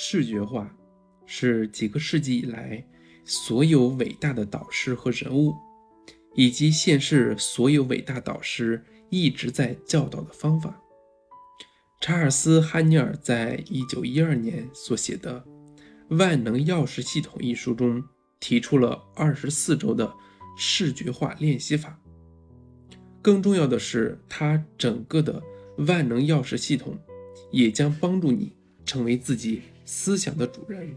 视觉化是几个世纪以来所有伟大的导师和人物，以及现世所有伟大导师一直在教导的方法。查尔斯·汉尼尔在一九一二年所写的《万能钥匙系统》一书中提出了二十四周的视觉化练习法。更重要的是，他整个的万能钥匙系统也将帮助你成为自己思想的主人。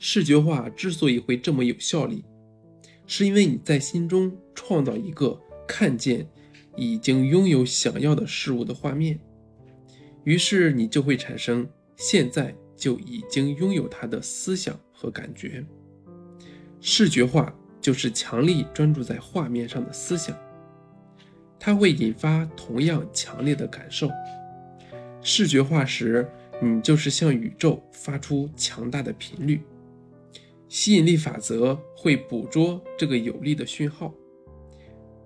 视觉化之所以会这么有效力，是因为你在心中创造一个看见。已经拥有想要的事物的画面，于是你就会产生现在就已经拥有它的思想和感觉。视觉化就是强力专注在画面上的思想，它会引发同样强烈的感受。视觉化时，你就是向宇宙发出强大的频率，吸引力法则会捕捉这个有力的讯号。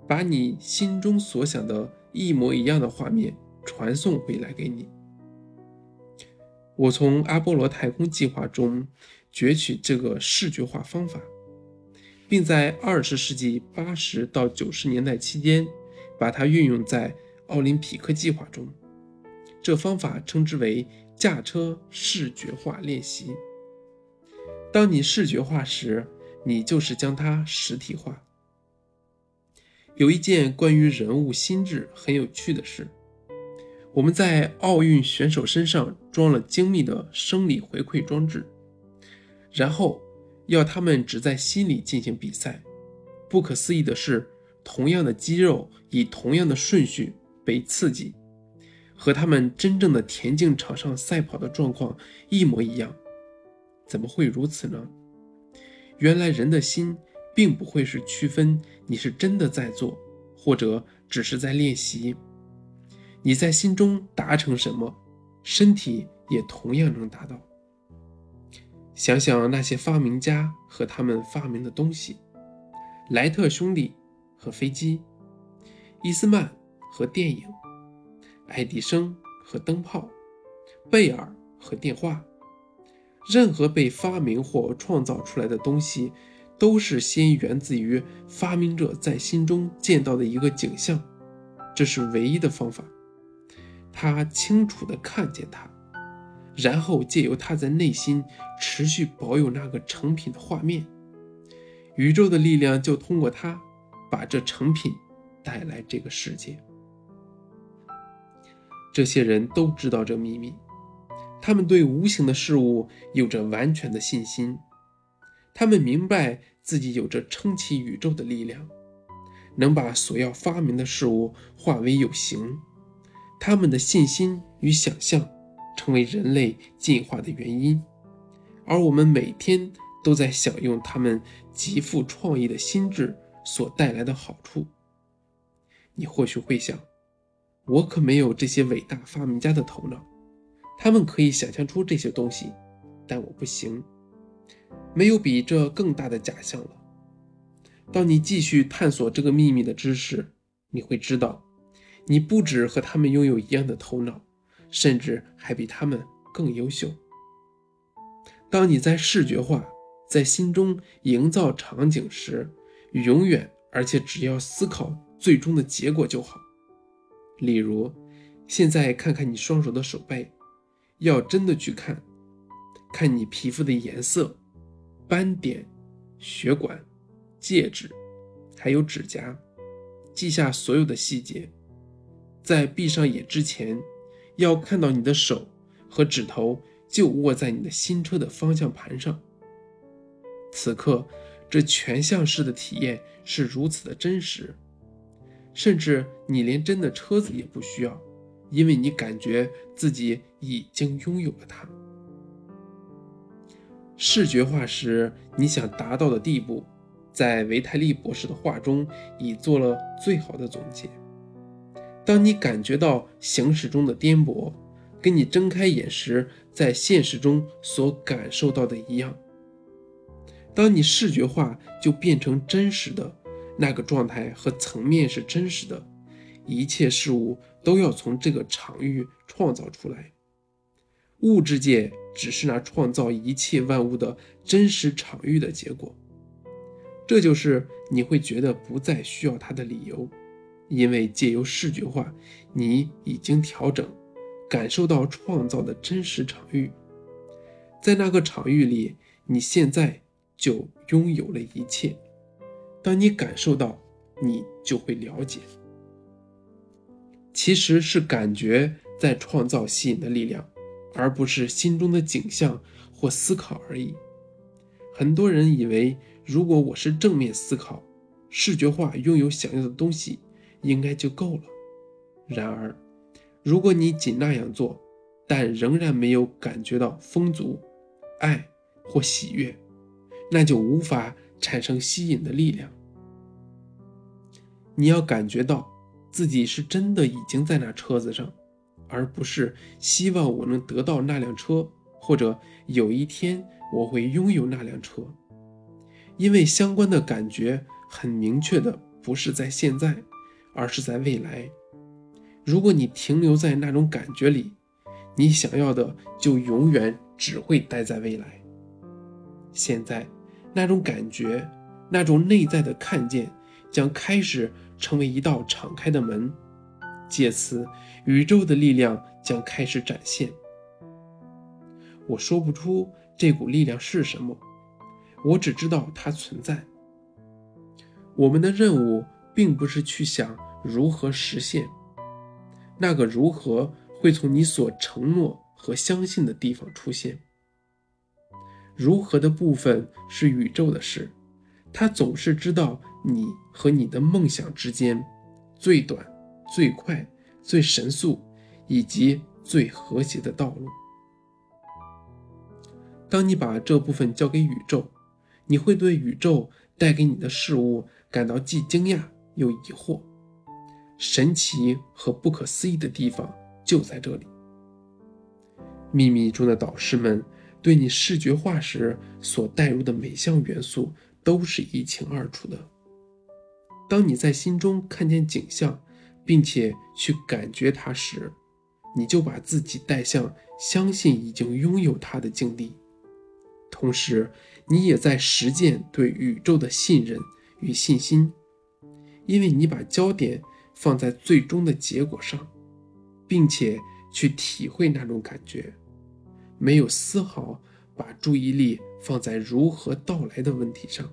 把你心中所想的一模一样的画面传送回来给你。我从阿波罗太空计划中攫取这个视觉化方法，并在二十世纪八十到九十年代期间把它运用在奥林匹克计划中。这方法称之为驾车视觉化练习。当你视觉化时，你就是将它实体化。有一件关于人物心智很有趣的事：我们在奥运选手身上装了精密的生理回馈装置，然后要他们只在心里进行比赛。不可思议的是，同样的肌肉以同样的顺序被刺激，和他们真正的田径场上赛跑的状况一模一样。怎么会如此呢？原来人的心。并不会是区分你是真的在做，或者只是在练习。你在心中达成什么，身体也同样能达到。想想那些发明家和他们发明的东西：莱特兄弟和飞机，伊斯曼和电影，爱迪生和灯泡，贝尔和电话。任何被发明或创造出来的东西。都是先源自于发明者在心中见到的一个景象，这是唯一的方法。他清楚地看见它，然后借由他在内心持续保有那个成品的画面，宇宙的力量就通过他把这成品带来这个世界。这些人都知道这秘密，他们对无形的事物有着完全的信心，他们明白。自己有着撑起宇宙的力量，能把所要发明的事物化为有形。他们的信心与想象成为人类进化的原因，而我们每天都在享用他们极富创意的心智所带来的好处。你或许会想，我可没有这些伟大发明家的头脑，他们可以想象出这些东西，但我不行。没有比这更大的假象了。当你继续探索这个秘密的知识，你会知道，你不止和他们拥有一样的头脑，甚至还比他们更优秀。当你在视觉化、在心中营造场景时，永远而且只要思考最终的结果就好。例如，现在看看你双手的手背，要真的去看，看你皮肤的颜色。斑点、血管、戒指，还有指甲，记下所有的细节。在闭上眼之前，要看到你的手和指头就握在你的新车的方向盘上。此刻，这全像式的体验是如此的真实，甚至你连真的车子也不需要，因为你感觉自己已经拥有了它。视觉化时你想达到的地步，在维泰利博士的话中已做了最好的总结。当你感觉到行驶中的颠簸，跟你睁开眼时在现实中所感受到的一样。当你视觉化，就变成真实的那个状态和层面是真实的，一切事物都要从这个场域创造出来。物质界只是那创造一切万物的真实场域的结果。这就是你会觉得不再需要它的理由，因为借由视觉化，你已经调整，感受到创造的真实场域。在那个场域里，你现在就拥有了一切。当你感受到，你就会了解，其实是感觉在创造吸引的力量，而不是心中的景象或思考而已。很多人以为，如果我是正面思考、视觉化，拥有想要的东西，应该就够了。然而，如果你仅那样做，但仍然没有感觉到丰足。爱或喜悦，那就无法产生吸引的力量。你要感觉到自己是真的已经在那车子上，而不是希望我能得到那辆车，或者有一天我会拥有那辆车。因为相关的感觉很明确的不是在现在，而是在未来。如果你停留在那种感觉里，你想要的就永远。只会待在未来。现在，那种感觉，那种内在的看见，将开始成为一道敞开的门，借此，宇宙的力量将开始展现。我说不出这股力量是什么，我只知道它存在。我们的任务并不是去想如何实现，那个如何会从你所承诺。和相信的地方出现，如何的部分是宇宙的事，它总是知道你和你的梦想之间最短、最快、最神速以及最和谐的道路。当你把这部分交给宇宙，你会对宇宙带给你的事物感到既惊讶又疑惑。神奇和不可思议的地方就在这里。秘密中的导师们对你视觉化时所带入的每项元素都是一清二楚的。当你在心中看见景象，并且去感觉它时，你就把自己带向相信已经拥有它的境地，同时你也在实践对宇宙的信任与信心，因为你把焦点放在最终的结果上，并且去体会那种感觉。没有丝毫把注意力放在如何到来的问题上，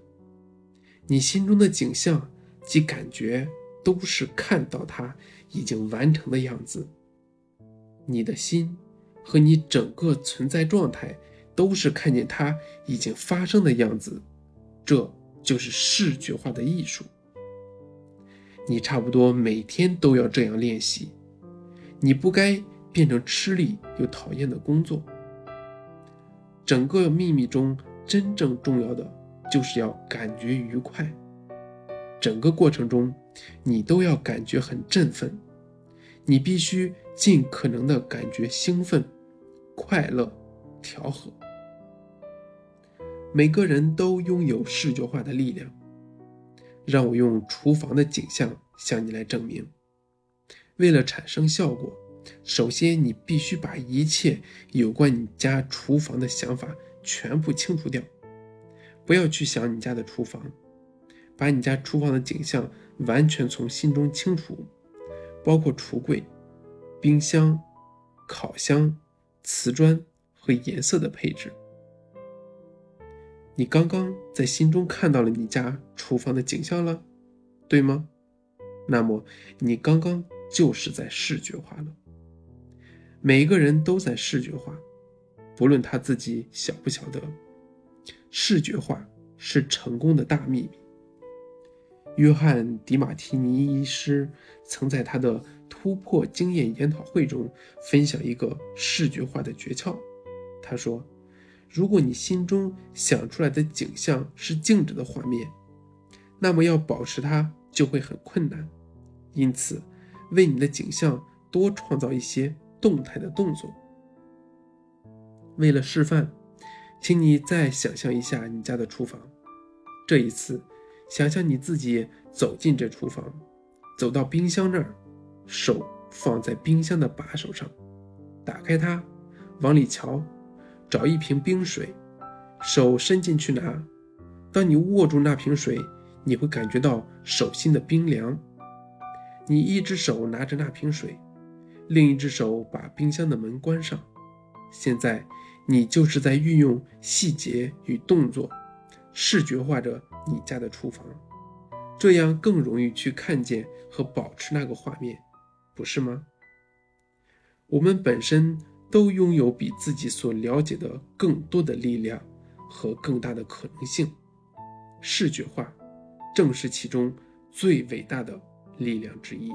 你心中的景象及感觉都是看到它已经完成的样子。你的心和你整个存在状态都是看见它已经发生的样子，这就是视觉化的艺术。你差不多每天都要这样练习，你不该变成吃力又讨厌的工作。整个秘密中真正重要的就是要感觉愉快。整个过程中，你都要感觉很振奋，你必须尽可能的感觉兴奋、快乐、调和。每个人都拥有视觉化的力量。让我用厨房的景象向你来证明。为了产生效果。首先，你必须把一切有关你家厨房的想法全部清除掉，不要去想你家的厨房，把你家厨房的景象完全从心中清除，包括橱柜、冰箱、烤箱、瓷砖和颜色的配置。你刚刚在心中看到了你家厨房的景象了，对吗？那么你刚刚就是在视觉化了。每个人都在视觉化，不论他自己晓不晓得。视觉化是成功的大秘密。约翰·迪马提尼医师曾在他的突破经验研讨会中分享一个视觉化的诀窍。他说：“如果你心中想出来的景象是静止的画面，那么要保持它就会很困难。因此，为你的景象多创造一些。”动态的动作。为了示范，请你再想象一下你家的厨房。这一次，想象你自己走进这厨房，走到冰箱那儿，手放在冰箱的把手上，打开它，往里瞧，找一瓶冰水，手伸进去拿。当你握住那瓶水，你会感觉到手心的冰凉。你一只手拿着那瓶水，另一只手把冰箱的门关上。现在，你就是在运用细节与动作，视觉化着你家的厨房，这样更容易去看见和保持那个画面，不是吗？我们本身都拥有比自己所了解的更多的力量和更大的可能性，视觉化正是其中最伟大的力量之一。